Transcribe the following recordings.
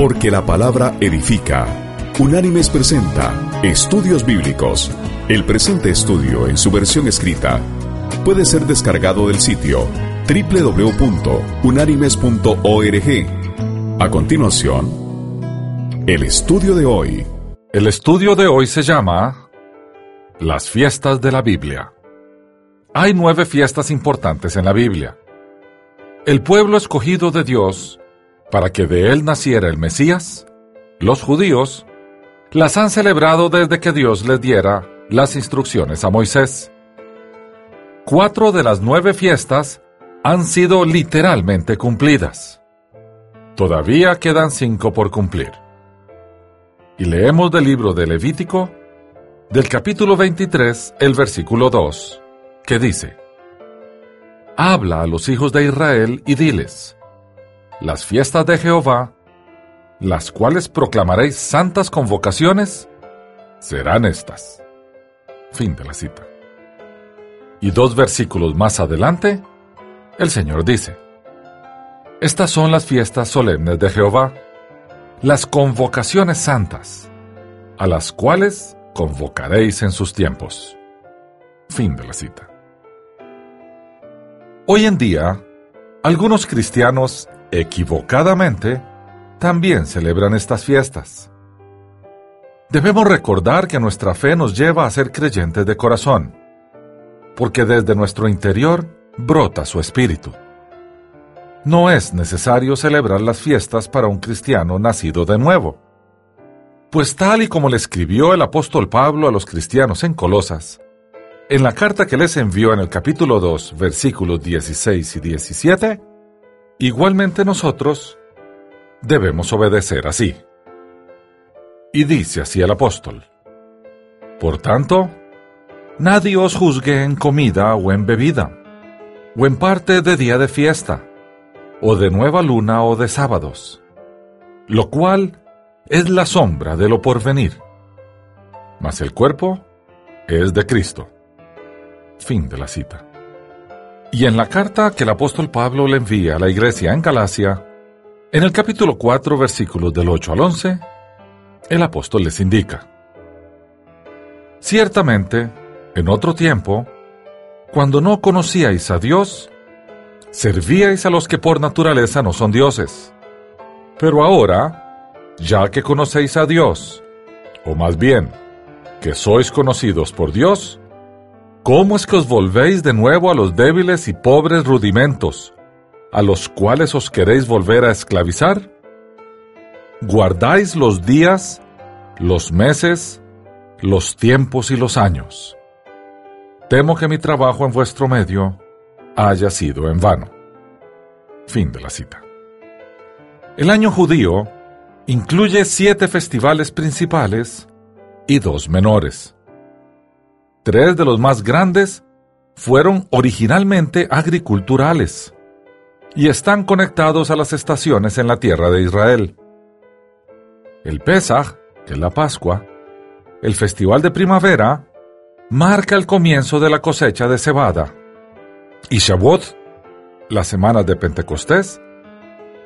Porque la palabra edifica. Unánimes presenta Estudios Bíblicos. El presente estudio en su versión escrita puede ser descargado del sitio www.unánimes.org. A continuación, el estudio de hoy. El estudio de hoy se llama Las fiestas de la Biblia. Hay nueve fiestas importantes en la Biblia. El pueblo escogido de Dios, para que de él naciera el Mesías, los judíos, las han celebrado desde que Dios les diera las instrucciones a Moisés. Cuatro de las nueve fiestas han sido literalmente cumplidas. Todavía quedan cinco por cumplir. Y leemos del libro de Levítico, del capítulo 23, el versículo 2 que dice, Habla a los hijos de Israel y diles, las fiestas de Jehová, las cuales proclamaréis santas convocaciones, serán estas. Fin de la cita. Y dos versículos más adelante, el Señor dice, Estas son las fiestas solemnes de Jehová, las convocaciones santas, a las cuales convocaréis en sus tiempos. Fin de la cita. Hoy en día, algunos cristianos, equivocadamente, también celebran estas fiestas. Debemos recordar que nuestra fe nos lleva a ser creyentes de corazón, porque desde nuestro interior brota su espíritu. No es necesario celebrar las fiestas para un cristiano nacido de nuevo, pues tal y como le escribió el apóstol Pablo a los cristianos en Colosas, en la carta que les envió en el capítulo 2, versículos 16 y 17, igualmente nosotros debemos obedecer así. Y dice así el apóstol, Por tanto, nadie os juzgue en comida o en bebida, o en parte de día de fiesta, o de nueva luna o de sábados, lo cual es la sombra de lo porvenir, mas el cuerpo es de Cristo. Fin de la cita. Y en la carta que el apóstol Pablo le envía a la iglesia en Galacia, en el capítulo 4, versículos del 8 al 11, el apóstol les indica, Ciertamente, en otro tiempo, cuando no conocíais a Dios, servíais a los que por naturaleza no son dioses. Pero ahora, ya que conocéis a Dios, o más bien, que sois conocidos por Dios, ¿Cómo es que os volvéis de nuevo a los débiles y pobres rudimentos, a los cuales os queréis volver a esclavizar? Guardáis los días, los meses, los tiempos y los años. Temo que mi trabajo en vuestro medio haya sido en vano. Fin de la cita. El año judío incluye siete festivales principales y dos menores. Tres de los más grandes fueron originalmente agriculturales y están conectados a las estaciones en la tierra de Israel. El Pesach, que es la Pascua, el Festival de Primavera, marca el comienzo de la cosecha de cebada, y Shavuot, la semana de Pentecostés,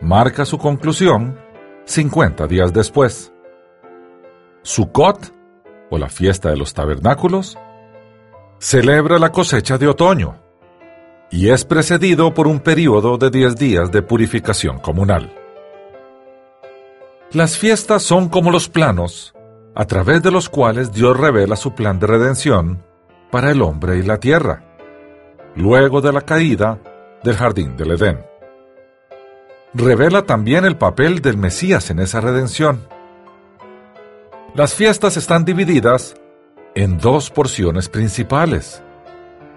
marca su conclusión 50 días después. Sukkot, o la fiesta de los tabernáculos, celebra la cosecha de otoño y es precedido por un periodo de 10 días de purificación comunal. Las fiestas son como los planos a través de los cuales Dios revela su plan de redención para el hombre y la tierra, luego de la caída del jardín del Edén. Revela también el papel del Mesías en esa redención. Las fiestas están divididas en dos porciones principales,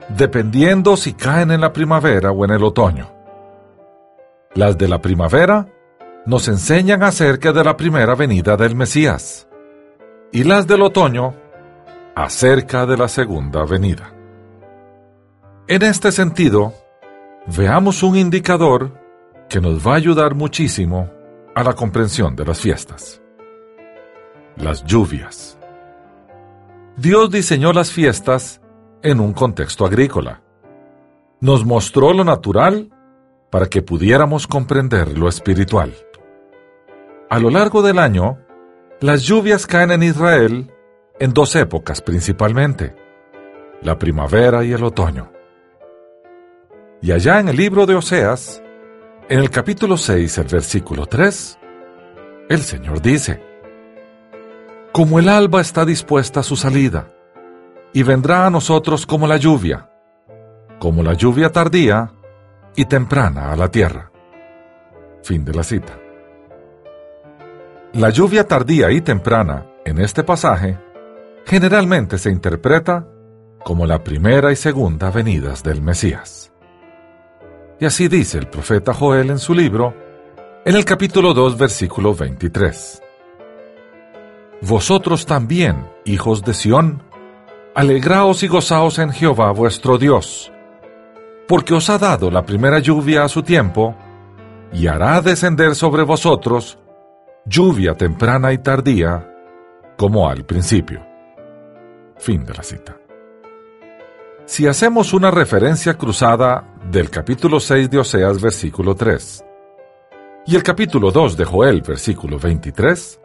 dependiendo si caen en la primavera o en el otoño. Las de la primavera nos enseñan acerca de la primera venida del Mesías y las del otoño acerca de la segunda venida. En este sentido, veamos un indicador que nos va a ayudar muchísimo a la comprensión de las fiestas. Las lluvias. Dios diseñó las fiestas en un contexto agrícola. Nos mostró lo natural para que pudiéramos comprender lo espiritual. A lo largo del año, las lluvias caen en Israel en dos épocas principalmente, la primavera y el otoño. Y allá en el libro de Oseas, en el capítulo 6, el versículo 3, el Señor dice, Como el alba está dispuesta a su salida, y vendrá a nosotros como la lluvia, como la lluvia tardía y temprana a la tierra. Fin de la cita. La lluvia tardía y temprana en este pasaje generalmente se interpreta como la primera y segunda venidas del Mesías. Y así dice el profeta Joel en su libro, en el capítulo 2, versículo 23. Vosotros también, hijos de Sión, alegraos y gozaos en Jehová vuestro Dios, porque os ha dado la primera lluvia a su tiempo, y hará descender sobre vosotros lluvia temprana y tardía, como al principio. Fin de la cita. Si hacemos una referencia cruzada del capítulo 6 de Oseas, versículo 3, y el capítulo 2 de Joel, versículo 23,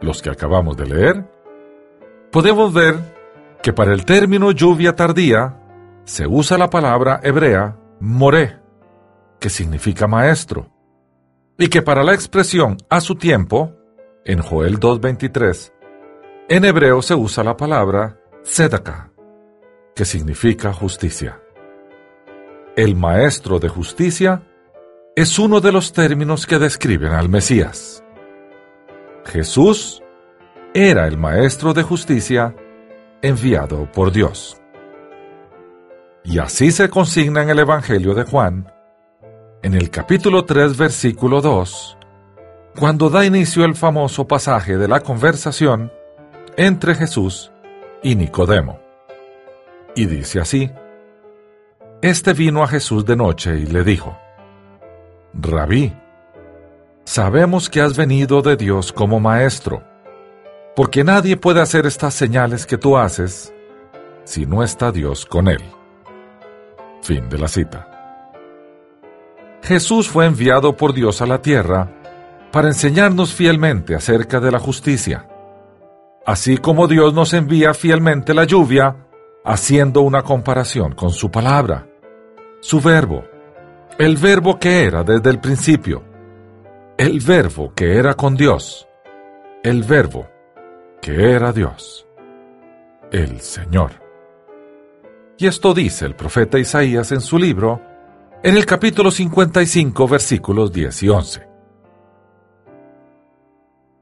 los que acabamos de leer, podemos ver que para el término lluvia tardía se usa la palabra hebrea moré, que significa maestro, y que para la expresión a su tiempo, en Joel 2.23, en hebreo se usa la palabra sedaka, que significa justicia. El maestro de justicia es uno de los términos que describen al Mesías. Jesús era el maestro de justicia enviado por Dios. Y así se consigna en el Evangelio de Juan, en el capítulo 3, versículo 2, cuando da inicio el famoso pasaje de la conversación entre Jesús y Nicodemo y dice así, Este vino a Jesús de noche y le dijo, Rabí, sabemos que has venido de Dios como maestro, porque nadie puede hacer estas señales que tú haces si no está Dios con él. Fin de la cita. Jesús fue enviado por Dios a la tierra para enseñarnos fielmente acerca de la justicia, así como Dios nos envía fielmente la lluvia haciendo una comparación con su palabra, su verbo, el verbo que era desde el principio, el verbo que era con Dios, el verbo que era Dios, el Señor. Y esto dice el profeta Isaías en su libro, en el capítulo 55, versículos 10 y 11.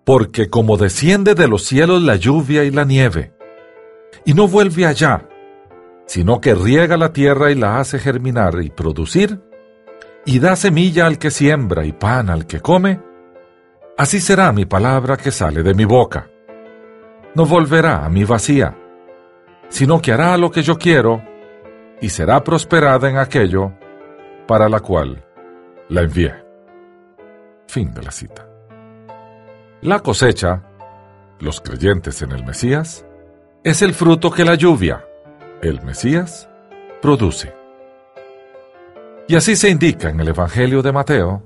Porque como desciende de los cielos la lluvia y la nieve, y no vuelve allá, sino que riega la tierra y la hace germinar y producir, y da semilla al que siembra y pan al que come, así será mi palabra que sale de mi boca. No volverá a mi vacía, sino que hará lo que yo quiero, y será prosperada en aquello para la cual la envié. Fin de la cita. La cosecha, los creyentes en el Mesías, es el fruto que la lluvia, el Mesías, produce. Y así se indica en el Evangelio de Mateo,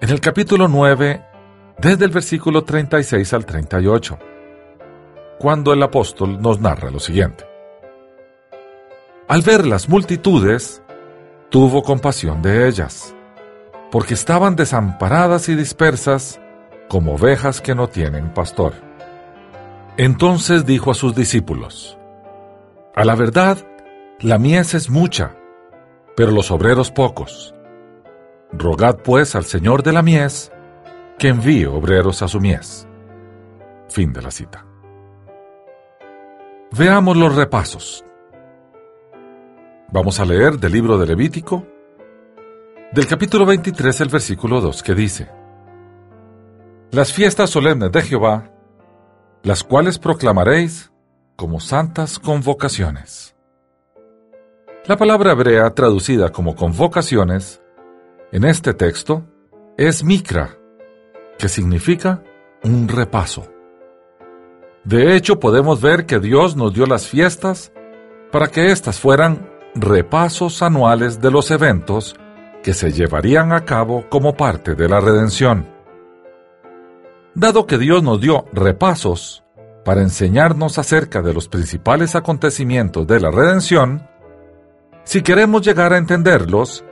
en el capítulo 9, desde el versículo 36 al 38, cuando el apóstol nos narra lo siguiente. Al ver las multitudes, tuvo compasión de ellas, porque estaban desamparadas y dispersas como ovejas que no tienen pastor. Entonces dijo a sus discípulos, a la verdad, la mies es mucha, pero los obreros pocos. Rogad pues al Señor de la mies que envíe obreros a su mies. Fin de la cita. Veamos los repasos. Vamos a leer del libro de Levítico, del capítulo 23, el versículo 2, que dice, Las fiestas solemnes de Jehová, las cuales proclamaréis como santas convocaciones. La palabra hebrea traducida como convocaciones en este texto es mikra, que significa un repaso. De hecho, podemos ver que Dios nos dio las fiestas para que éstas fueran repasos anuales de los eventos que se llevarían a cabo como parte de la redención. Dado que Dios nos dio repasos para enseñarnos acerca de los principales acontecimientos de la redención, si queremos llegar a entenderlos,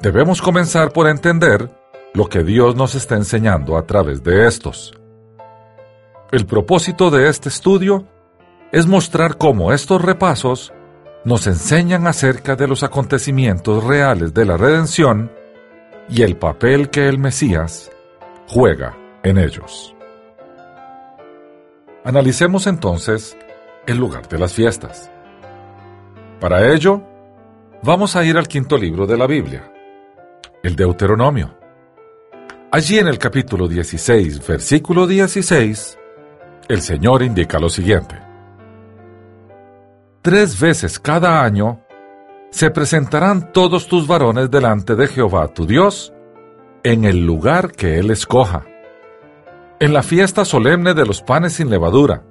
debemos comenzar por entender lo que Dios nos está enseñando a través de estos. El propósito de este estudio es mostrar cómo estos repasos nos enseñan acerca de los acontecimientos reales de la redención y el papel que el Mesías juega en ellos. Analicemos entonces el lugar de las fiestas. Para ello, vamos a ir al quinto libro de la Biblia, el Deuteronomio. Allí en el capítulo 16, versículo 16, el Señor indica lo siguiente. Tres veces cada año se presentarán todos tus varones delante de Jehová tu Dios en el lugar que Él escoja en la fiesta solemne de los panes sin levadura,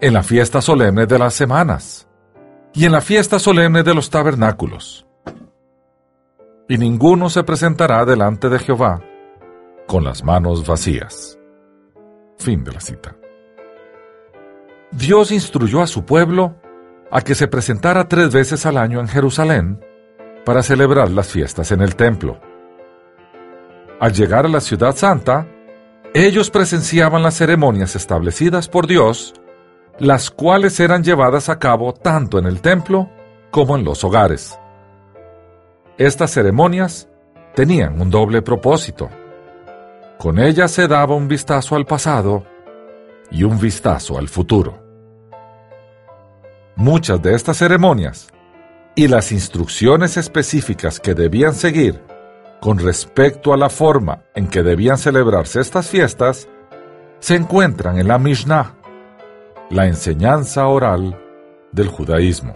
en la fiesta solemne de las semanas, y en la fiesta solemne de los tabernáculos. Y ninguno se presentará delante de Jehová con las manos vacías. Fin de la cita. Dios instruyó a su pueblo a que se presentara tres veces al año en Jerusalén para celebrar las fiestas en el templo. Al llegar a la ciudad santa, ellos presenciaban las ceremonias establecidas por Dios, las cuales eran llevadas a cabo tanto en el templo como en los hogares. Estas ceremonias tenían un doble propósito. Con ellas se daba un vistazo al pasado y un vistazo al futuro. Muchas de estas ceremonias y las instrucciones específicas que debían seguir con respecto a la forma en que debían celebrarse estas fiestas se encuentran en la Mishnah, la enseñanza oral del judaísmo.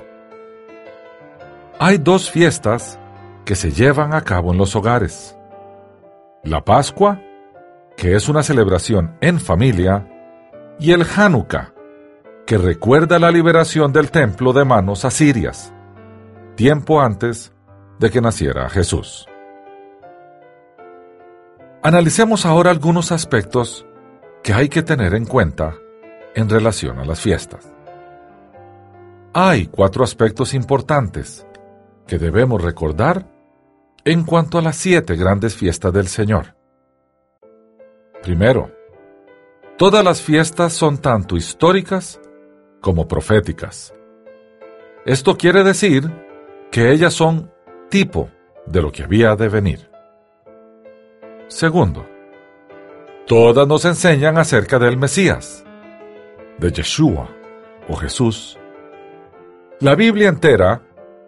Hay dos fiestas que se llevan a cabo en los hogares. La Pascua, que es una celebración en familia, y el Hanukkah, que recuerda la liberación del templo de manos asirias, tiempo antes de que naciera Jesús. Analicemos ahora algunos aspectos que hay que tener en cuenta en relación a las fiestas. Hay cuatro aspectos importantes que debemos recordar en cuanto a las siete grandes fiestas del Señor. Primero, todas las fiestas son tanto históricas como proféticas. Esto quiere decir que ellas son tipo de lo que había de venir. Segundo, todas nos enseñan acerca del Mesías, de Yeshua o Jesús. La Biblia entera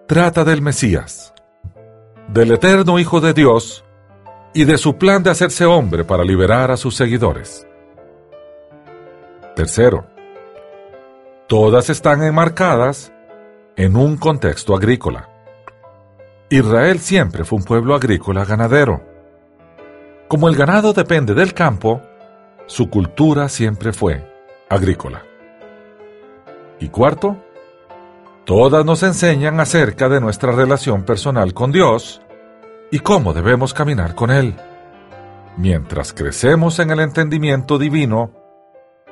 trata del Mesías, del eterno Hijo de Dios y de su plan de hacerse hombre para liberar a sus seguidores. Tercero, todas están enmarcadas en un contexto agrícola. Israel siempre fue un pueblo agrícola ganadero como el ganado depende del campo, su cultura siempre fue agrícola. Y cuarto, todas nos enseñan acerca de nuestra relación personal con Dios y cómo debemos caminar con Él, mientras crecemos en el entendimiento divino,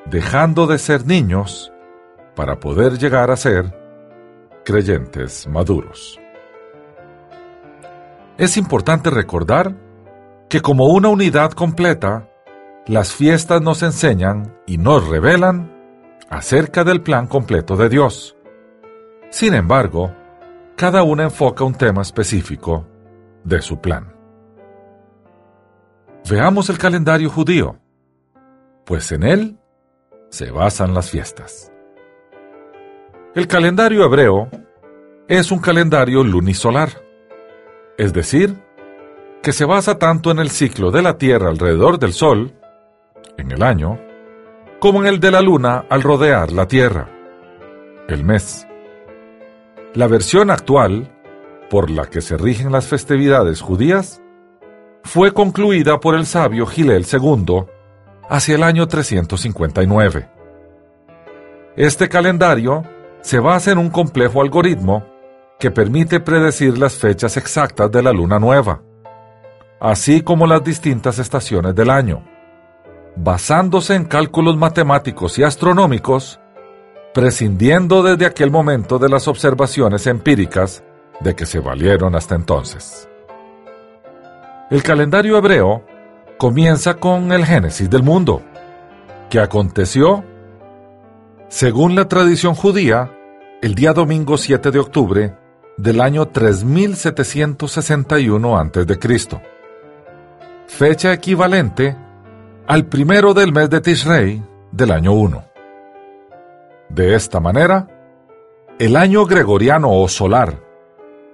dejando de ser niños para poder llegar a ser creyentes maduros. Es importante recordar que como una unidad completa, las fiestas nos enseñan y nos revelan acerca del plan completo de Dios. Sin embargo, cada una enfoca un tema específico de su plan. Veamos el calendario judío, pues en él se basan las fiestas. El calendario hebreo es un calendario lunisolar, es decir, que se basa tanto en el ciclo de la Tierra alrededor del Sol, en el año, como en el de la Luna al rodear la Tierra, el mes. La versión actual, por la que se rigen las festividades judías, fue concluida por el sabio Gilel II hacia el año 359. Este calendario se basa en un complejo algoritmo que permite predecir las fechas exactas de la luna nueva así como las distintas estaciones del año. Basándose en cálculos matemáticos y astronómicos, prescindiendo desde aquel momento de las observaciones empíricas de que se valieron hasta entonces. El calendario hebreo comienza con el génesis del mundo, que aconteció, según la tradición judía, el día domingo 7 de octubre del año 3761 a.C., fecha equivalente al primero del mes de Tishrei del año 1. De esta manera, el año gregoriano o solar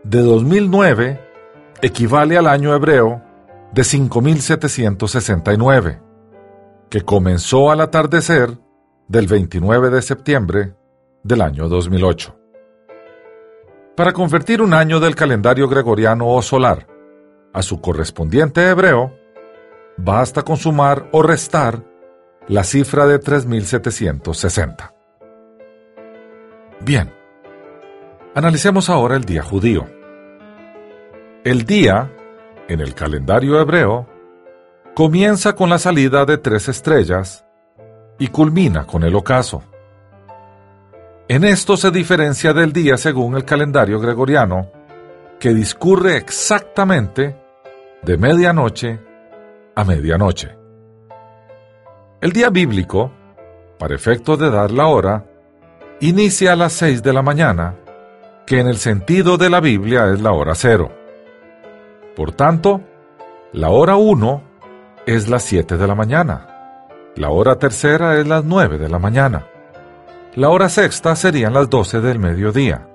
de 2009 equivale al año hebreo de 5769, que comenzó al atardecer del 29 de septiembre del año 2008. Para convertir un año del calendario gregoriano o solar a su correspondiente hebreo, basta con sumar o restar la cifra de 3760. Bien, analicemos ahora el día judío. El día, en el calendario hebreo, comienza con la salida de tres estrellas y culmina con el ocaso. En esto se diferencia del día según el calendario gregoriano, que discurre exactamente de medianoche a medianoche. El día bíblico, para efecto de dar la hora, inicia a las seis de la mañana, que en el sentido de la Biblia es la hora cero. Por tanto, la hora uno es las siete de la mañana, la hora tercera es las nueve de la mañana, la hora sexta serían las doce del mediodía,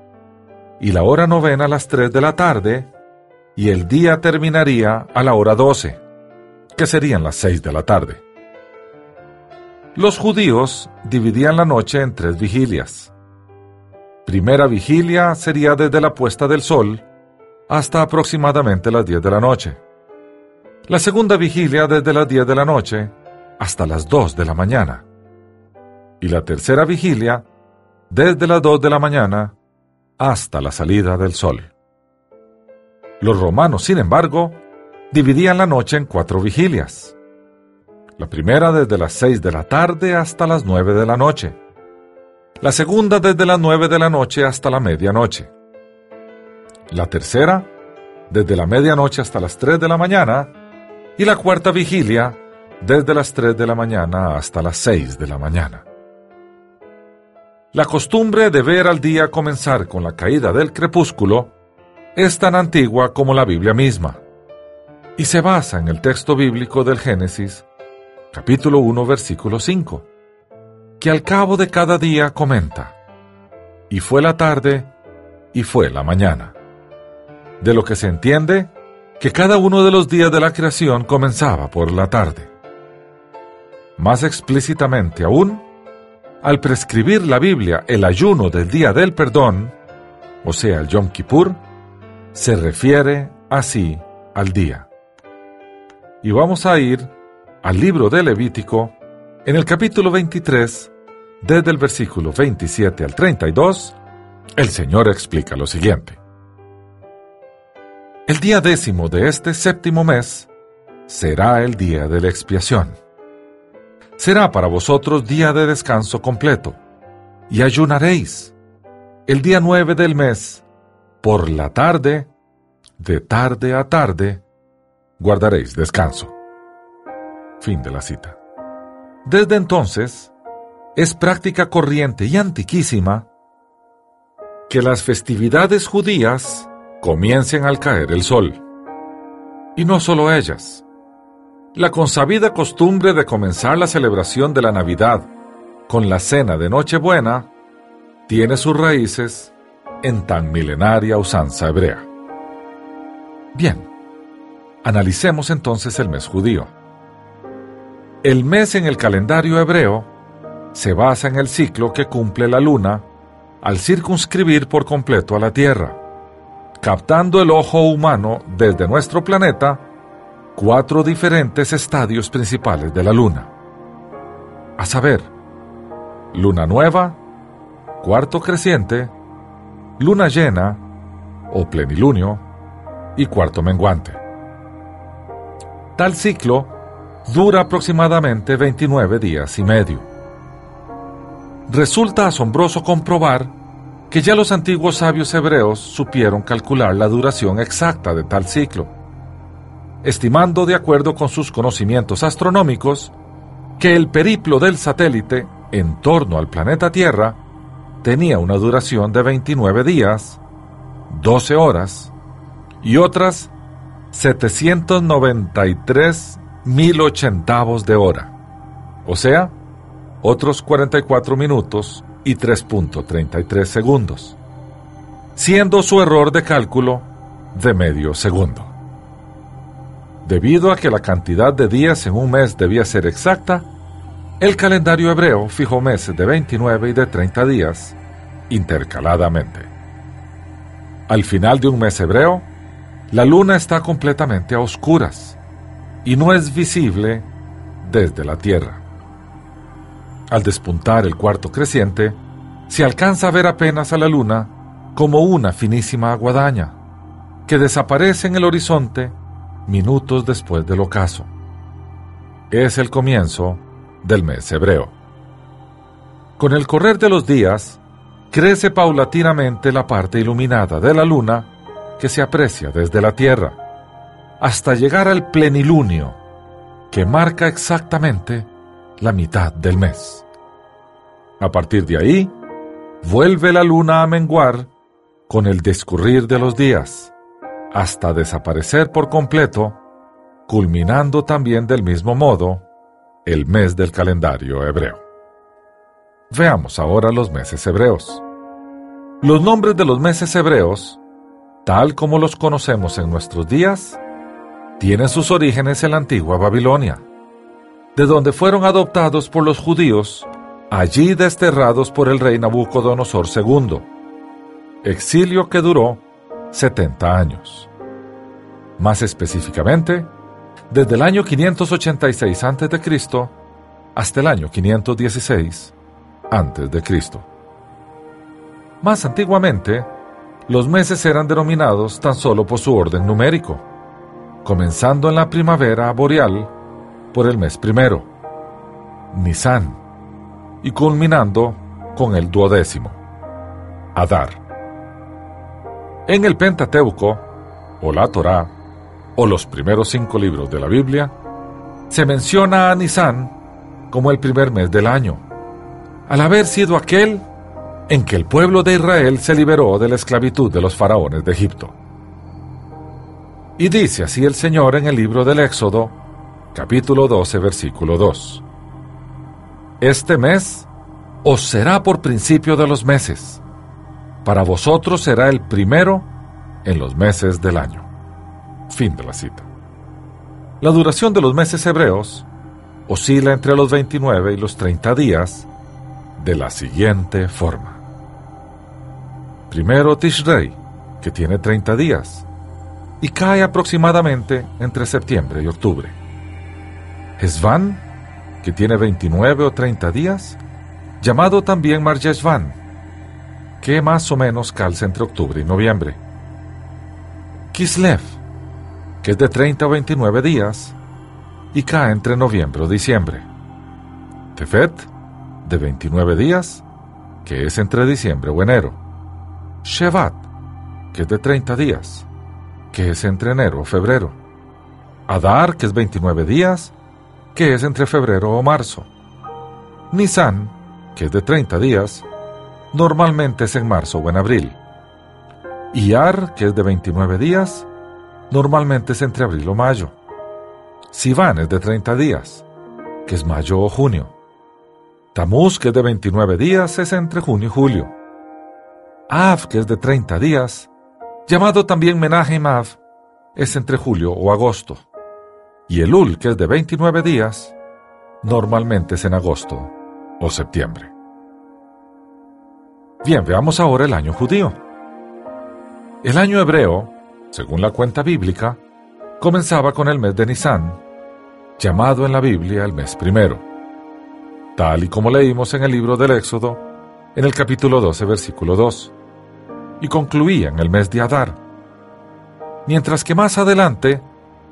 y la hora novena las tres de la tarde, y el día terminaría a la hora doce serían las seis de la tarde. Los judíos dividían la noche en tres vigilias. Primera vigilia sería desde la puesta del sol hasta aproximadamente las 10 de la noche. La segunda vigilia desde las 10 de la noche hasta las 2 de la mañana. Y la tercera vigilia desde las 2 de la mañana hasta la salida del sol. Los romanos, sin embargo, dividían la noche en cuatro vigilias. La primera desde las seis de la tarde hasta las nueve de la noche. La segunda desde las nueve de la noche hasta la medianoche. La tercera desde la medianoche hasta las tres de la mañana. Y la cuarta vigilia desde las tres de la mañana hasta las seis de la mañana. La costumbre de ver al día comenzar con la caída del crepúsculo es tan antigua como la Biblia misma y se basa en el texto bíblico del Génesis, capítulo 1, versículo 5, que al cabo de cada día comenta, y fue la tarde, y fue la mañana. De lo que se entiende que cada uno de los días de la creación comenzaba por la tarde. Más explícitamente aún, al prescribir la Biblia el ayuno del día del perdón, o sea, el Yom Kippur, se refiere así al día y vamos a ir al libro de Levítico en el capítulo 23, desde el versículo 27 al 32, el Señor explica lo siguiente. El día décimo de este séptimo mes será el día de la expiación. Será para vosotros día de descanso completo, y ayunaréis el día nueve del mes, por la tarde, de tarde a tarde, guardaréis descanso. Fin de la cita. Desde entonces, es práctica corriente y antiquísima que las festividades judías comiencen al caer el sol. Y no solo ellas. La consabida costumbre de comenzar la celebración de la Navidad con la cena de Nochebuena tiene sus raíces en tan milenaria usanza hebrea. Bien, Analicemos entonces el mes judío. El mes en el calendario hebreo se basa en el ciclo que cumple la luna al circunscribir por completo a la Tierra, captando el ojo humano desde nuestro planeta cuatro diferentes estadios principales de la luna. A saber, luna nueva, cuarto creciente, luna llena o plenilunio y cuarto menguante. Tal ciclo dura aproximadamente 29 días y medio. Resulta asombroso comprobar que ya los antiguos sabios hebreos supieron calcular la duración exacta de tal ciclo, estimando de acuerdo con sus conocimientos astronómicos que el periplo del satélite en torno al planeta Tierra tenía una duración de 29 días, 12 horas y otras 793 mil ochentavos de hora, o sea, otros 44 minutos y 3.33 segundos, siendo su error de cálculo de medio segundo. Debido a que la cantidad de días en un mes debía ser exacta, el calendario hebreo fijó meses de 29 y de 30 días intercaladamente. Al final de un mes hebreo, la luna está completamente a oscuras y no es visible desde la Tierra. Al despuntar el cuarto creciente, se alcanza a ver apenas a la luna como una finísima aguadaña que desaparece en el horizonte minutos después del ocaso. Es el comienzo del mes hebreo. Con el correr de los días, crece paulatinamente la parte iluminada de la luna que se aprecia desde la Tierra, hasta llegar al plenilunio, que marca exactamente la mitad del mes. A partir de ahí, vuelve la luna a menguar con el discurrir de los días, hasta desaparecer por completo, culminando también del mismo modo el mes del calendario hebreo. Veamos ahora los meses hebreos. Los nombres de los meses hebreos, tal como los conocemos en nuestros días, tienen sus orígenes en la antigua Babilonia, de donde fueron adoptados por los judíos, allí desterrados por el rey Nabucodonosor II, exilio que duró 70 años. Más específicamente, desde el año 586 a.C. hasta el año 516 a.C. Más antiguamente, los meses eran denominados tan solo por su orden numérico, comenzando en la primavera boreal por el mes primero, Nisan, y culminando con el duodécimo, Adar. En el Pentateuco, o la Torá, o los primeros cinco libros de la Biblia, se menciona a Nisan como el primer mes del año, al haber sido aquel en que el pueblo de Israel se liberó de la esclavitud de los faraones de Egipto. Y dice así el Señor en el libro del Éxodo, capítulo 12, versículo 2. Este mes os será por principio de los meses, para vosotros será el primero en los meses del año. Fin de la cita. La duración de los meses hebreos oscila entre los 29 y los 30 días de la siguiente forma. Primero Tishrei, que tiene 30 días, y cae aproximadamente entre septiembre y octubre. Esvan, que tiene 29 o 30 días, llamado también Marjeshvan, que más o menos calza entre octubre y noviembre. Kislev, que es de 30 o 29 días, y cae entre noviembre o diciembre. Tefet, de 29 días, que es entre diciembre o enero. Shevat, que es de 30 días, que es entre enero o febrero. Adar, que es 29 días, que es entre febrero o marzo. Nisan, que es de 30 días, normalmente es en marzo o en abril. Iyar, que es de 29 días, normalmente es entre abril o mayo. Sivan es de 30 días, que es mayo o junio. Tamuz, que es de 29 días, es entre junio y julio. Av, que es de 30 días, llamado también Menaje Mav, es entre julio o agosto, y Elul, que es de 29 días, normalmente es en agosto o septiembre. Bien, veamos ahora el año judío. El año hebreo, según la cuenta bíblica, comenzaba con el mes de Nisan, llamado en la Biblia el mes primero, tal y como leímos en el libro del Éxodo, en el capítulo 12, versículo 2 y concluía en el mes de Adar, mientras que más adelante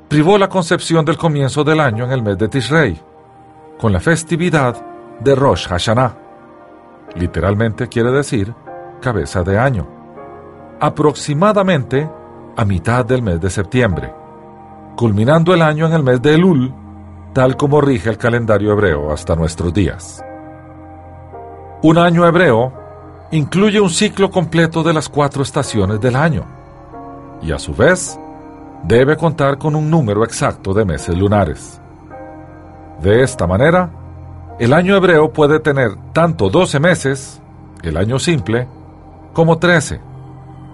privó la concepción del comienzo del año en el mes de Tishrei, con la festividad de Rosh Hashanah. Literalmente quiere decir cabeza de año. Aproximadamente a mitad del mes de septiembre, culminando el año en el mes de Elul, tal como rige el calendario hebreo hasta nuestros días. Un año hebreo incluye un ciclo completo de las cuatro estaciones del año y a su vez debe contar con un número exacto de meses lunares. De esta manera, el año hebreo puede tener tanto 12 meses, el año simple, como 13,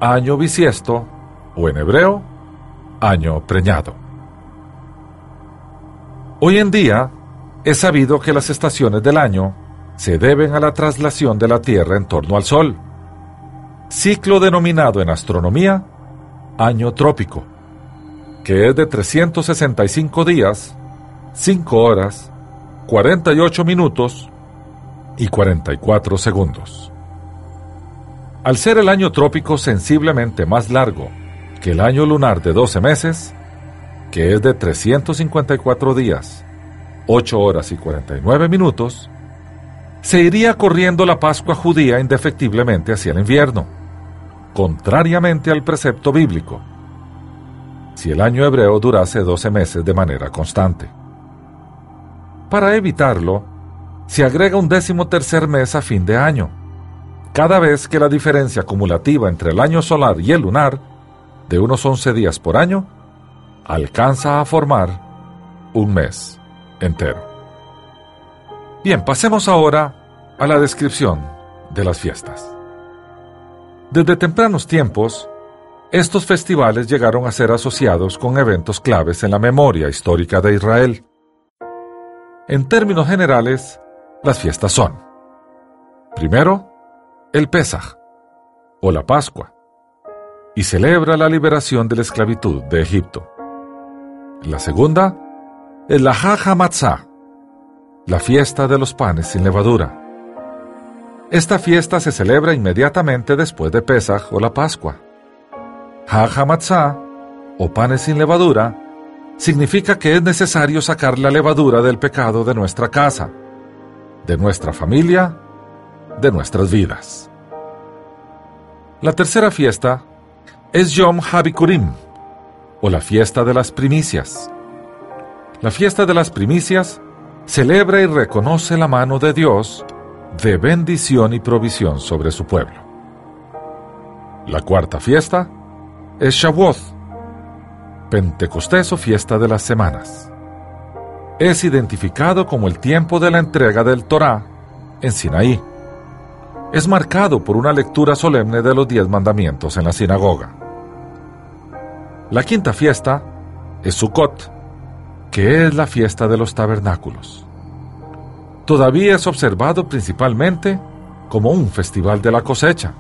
año bisiesto o en hebreo, año preñado. Hoy en día, es sabido que las estaciones del año se deben a la traslación de la Tierra en torno al Sol, ciclo denominado en astronomía año trópico, que es de 365 días, 5 horas, 48 minutos y 44 segundos. Al ser el año trópico sensiblemente más largo que el año lunar de 12 meses, que es de 354 días, 8 horas y 49 minutos, se iría corriendo la Pascua judía indefectiblemente hacia el invierno, contrariamente al precepto bíblico, si el año hebreo durase 12 meses de manera constante. Para evitarlo, se agrega un décimo tercer mes a fin de año, cada vez que la diferencia acumulativa entre el año solar y el lunar, de unos 11 días por año, alcanza a formar un mes entero. Bien, pasemos ahora a la descripción de las fiestas. Desde tempranos tiempos, estos festivales llegaron a ser asociados con eventos claves en la memoria histórica de Israel. En términos generales, las fiestas son, primero, el Pesaj, o la Pascua, y celebra la liberación de la esclavitud de Egipto. La segunda es la Matzah, la fiesta de los panes sin levadura. Esta fiesta se celebra inmediatamente después de Pesach o la Pascua. Matzah, o panes sin levadura, significa que es necesario sacar la levadura del pecado de nuestra casa, de nuestra familia, de nuestras vidas. La tercera fiesta es Yom Habikurim, o la fiesta de las primicias. La fiesta de las primicias celebra y reconoce la mano de Dios de bendición y provisión sobre su pueblo. La cuarta fiesta es Shavuot, Pentecostés o fiesta de las semanas. Es identificado como el tiempo de la entrega del Torá en Sinaí. Es marcado por una lectura solemne de los diez mandamientos en la sinagoga. La quinta fiesta es Sukkot, que es la fiesta de los tabernáculos. Todavía es observado principalmente como un festival de la cosecha.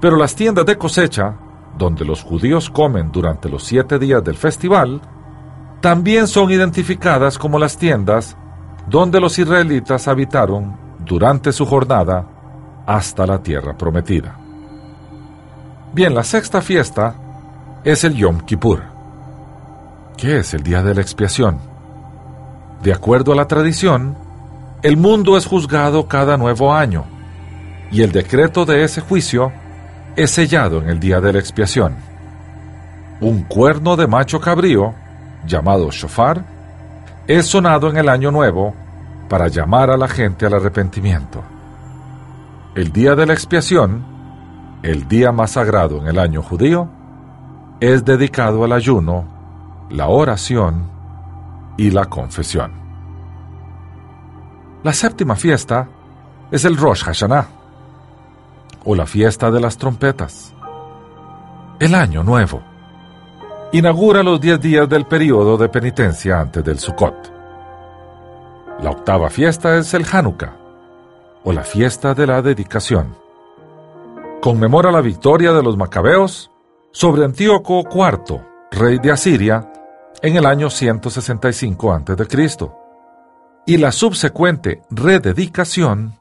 Pero las tiendas de cosecha, donde los judíos comen durante los siete días del festival, también son identificadas como las tiendas donde los israelitas habitaron durante su jornada hasta la tierra prometida. Bien, la sexta fiesta es el Yom Kippur. ¿Qué es el día de la expiación? De acuerdo a la tradición, el mundo es juzgado cada nuevo año, y el decreto de ese juicio es sellado en el día de la expiación. Un cuerno de macho cabrío, llamado shofar, es sonado en el año nuevo para llamar a la gente al arrepentimiento. El día de la expiación, el día más sagrado en el año judío, es dedicado al ayuno, la oración y la confesión. La séptima fiesta es el Rosh Hashanah, o la fiesta de las trompetas. El Año Nuevo inaugura los diez días del periodo de penitencia antes del Sukkot. La octava fiesta es el Hanukkah, o la fiesta de la dedicación. Conmemora la victoria de los macabeos sobre Antíoco IV, rey de Asiria, en el año 165 a.C., y la subsecuente rededicación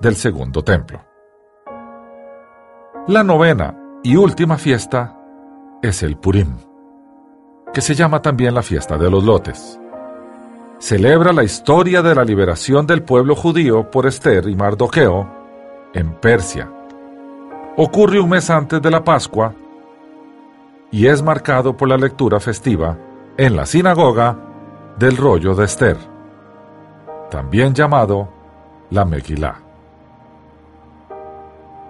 del segundo templo. La novena y última fiesta es el Purim. que se llama también la fiesta de los lotes. Celebra la historia de la liberación del pueblo judío por Esther y Mardoqueo en Persia. Ocurre un mes antes de la Pascua y es marcado por la lectura festiva en la sinagoga del rollo de Esther, también llamado la Megilá.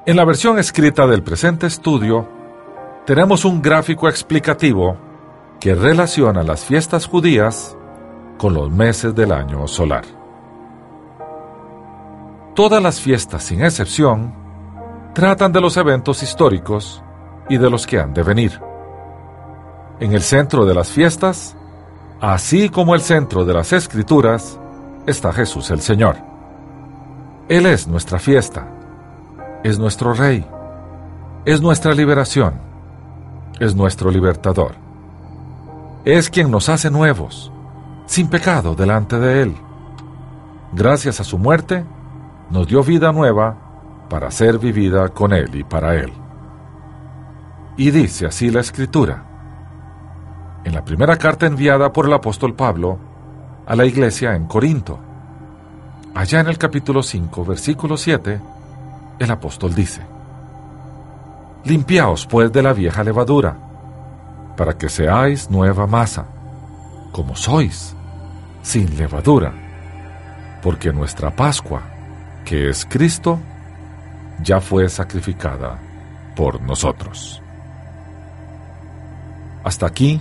En la versión escrita del presente estudio, tenemos un gráfico explicativo que relaciona las fiestas judías con los meses del año solar. Todas las fiestas, sin excepción, tratan de los eventos históricos y de los que han de venir. En el centro de las fiestas, así como el centro de las escrituras, está Jesús el Señor. Él es nuestra fiesta, es nuestro Rey, es nuestra liberación, es nuestro libertador. Es quien nos hace nuevos, sin pecado delante de Él. Gracias a su muerte, nos dio vida nueva para ser vivida con Él y para Él. Y dice así la Escritura en la primera carta enviada por el apóstol Pablo a la iglesia en Corinto. Allá en el capítulo 5, versículo 7, el apóstol dice, Limpiaos pues de la vieja levadura, para que seáis nueva masa, como sois, sin levadura, porque nuestra Pascua, que es Cristo, ya fue sacrificada por nosotros. Hasta aquí